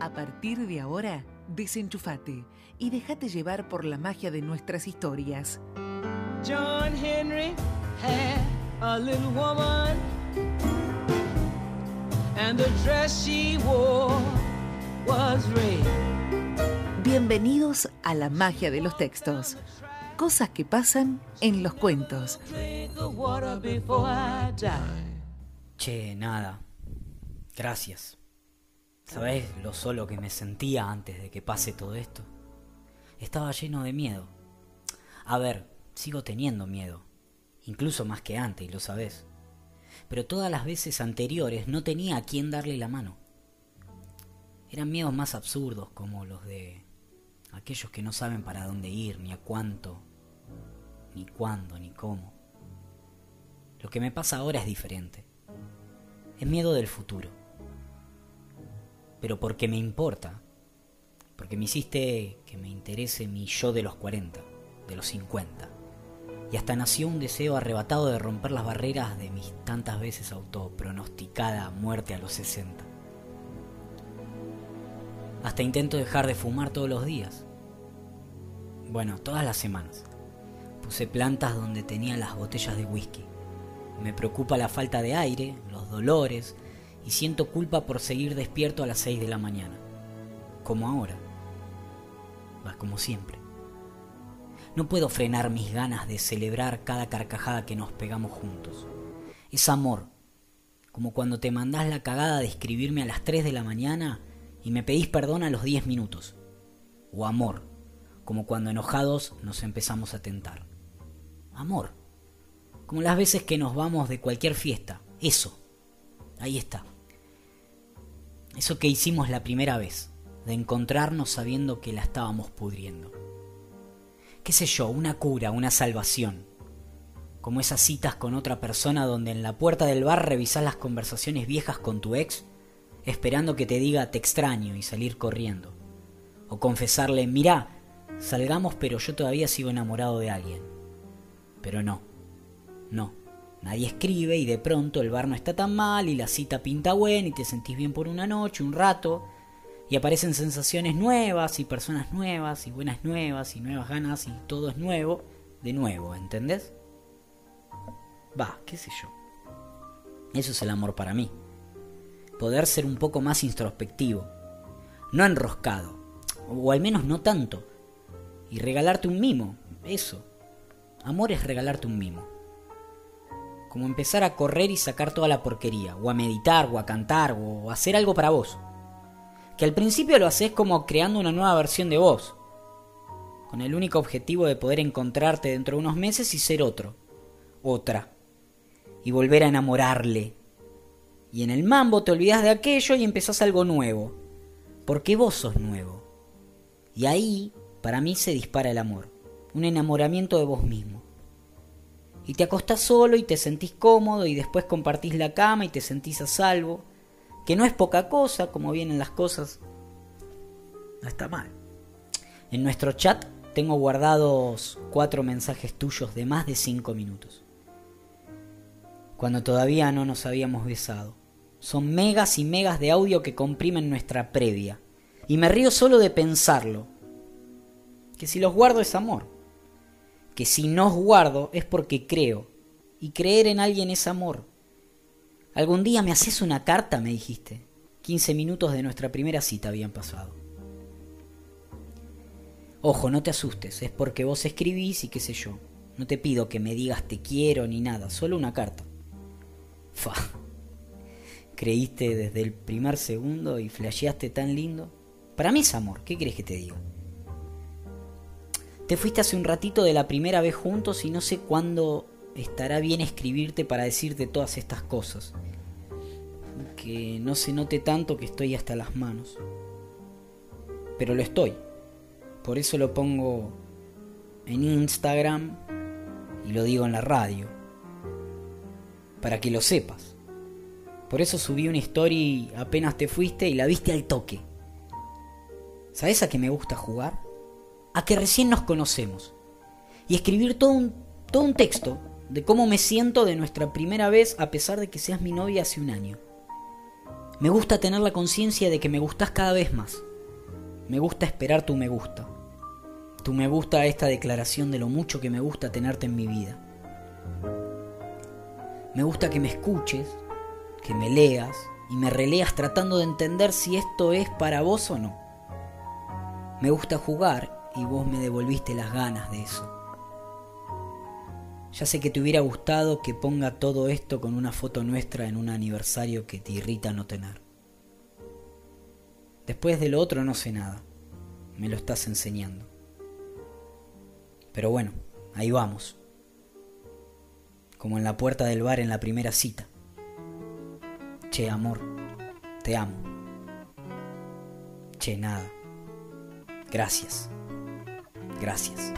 A partir de ahora, desenchufate y déjate llevar por la magia de nuestras historias. John Henry had a little woman, and the dress she wore was red. Bienvenidos a la magia de los textos. Cosas que pasan en los cuentos. Che, nada. Gracias. ¿Sabés lo solo que me sentía antes de que pase todo esto? Estaba lleno de miedo. A ver, sigo teniendo miedo. Incluso más que antes, y lo sabés. Pero todas las veces anteriores no tenía a quién darle la mano. Eran miedos más absurdos, como los de aquellos que no saben para dónde ir, ni a cuánto, ni cuándo, ni cómo. Lo que me pasa ahora es diferente. Es miedo del futuro pero porque me importa, porque me hiciste que me interese mi yo de los 40, de los 50, y hasta nació un deseo arrebatado de romper las barreras de mis tantas veces autopronosticada muerte a los 60. Hasta intento dejar de fumar todos los días. Bueno, todas las semanas. Puse plantas donde tenía las botellas de whisky. Me preocupa la falta de aire, los dolores, y siento culpa por seguir despierto a las 6 de la mañana. Como ahora. Va como siempre. No puedo frenar mis ganas de celebrar cada carcajada que nos pegamos juntos. Es amor. Como cuando te mandás la cagada de escribirme a las 3 de la mañana y me pedís perdón a los 10 minutos. O amor. Como cuando enojados nos empezamos a tentar. Amor. Como las veces que nos vamos de cualquier fiesta. Eso. Ahí está. Eso que hicimos la primera vez, de encontrarnos sabiendo que la estábamos pudriendo. ¿Qué sé yo? Una cura, una salvación. Como esas citas con otra persona donde en la puerta del bar revisás las conversaciones viejas con tu ex, esperando que te diga te extraño y salir corriendo. O confesarle, mirá, salgamos pero yo todavía sigo enamorado de alguien. Pero no, no. Nadie escribe y de pronto el bar no está tan mal y la cita pinta buena y te sentís bien por una noche, un rato, y aparecen sensaciones nuevas y personas nuevas y buenas nuevas y nuevas ganas y todo es nuevo, de nuevo, ¿entendés? Va, qué sé yo. Eso es el amor para mí. Poder ser un poco más introspectivo, no enroscado, o al menos no tanto, y regalarte un mimo, eso. Amor es regalarte un mimo como empezar a correr y sacar toda la porquería, o a meditar, o a cantar, o a hacer algo para vos. Que al principio lo haces como creando una nueva versión de vos, con el único objetivo de poder encontrarte dentro de unos meses y ser otro, otra, y volver a enamorarle. Y en el mambo te olvidas de aquello y empezás algo nuevo, porque vos sos nuevo. Y ahí, para mí, se dispara el amor, un enamoramiento de vos mismo y te acostás solo y te sentís cómodo y después compartís la cama y te sentís a salvo, que no es poca cosa como vienen las cosas. No está mal. En nuestro chat tengo guardados cuatro mensajes tuyos de más de cinco minutos. Cuando todavía no nos habíamos besado. Son megas y megas de audio que comprimen nuestra previa. Y me río solo de pensarlo. Que si los guardo es amor que si no os guardo es porque creo, y creer en alguien es amor. Algún día me haces una carta, me dijiste. Quince minutos de nuestra primera cita habían pasado. Ojo, no te asustes, es porque vos escribís y qué sé yo. No te pido que me digas te quiero ni nada, solo una carta. Fa. Creíste desde el primer segundo y flasheaste tan lindo. Para mí es amor, ¿qué crees que te diga? Te fuiste hace un ratito de la primera vez juntos y no sé cuándo estará bien escribirte para decirte todas estas cosas. Que no se note tanto que estoy hasta las manos. Pero lo estoy. Por eso lo pongo en Instagram y lo digo en la radio. Para que lo sepas. Por eso subí una story apenas te fuiste y la viste al toque. ¿Sabes a qué me gusta jugar? A que recién nos conocemos y escribir todo un, todo un texto de cómo me siento de nuestra primera vez a pesar de que seas mi novia hace un año. Me gusta tener la conciencia de que me gustas cada vez más. Me gusta esperar tu me gusta. Tu me gusta esta declaración de lo mucho que me gusta tenerte en mi vida. Me gusta que me escuches, que me leas y me releas tratando de entender si esto es para vos o no. Me gusta jugar y vos me devolviste las ganas de eso. Ya sé que te hubiera gustado que ponga todo esto con una foto nuestra en un aniversario que te irrita no tener. Después de lo otro no sé nada. Me lo estás enseñando. Pero bueno, ahí vamos. Como en la puerta del bar en la primera cita. Che, amor, te amo. Che, nada. Gracias. Gracias.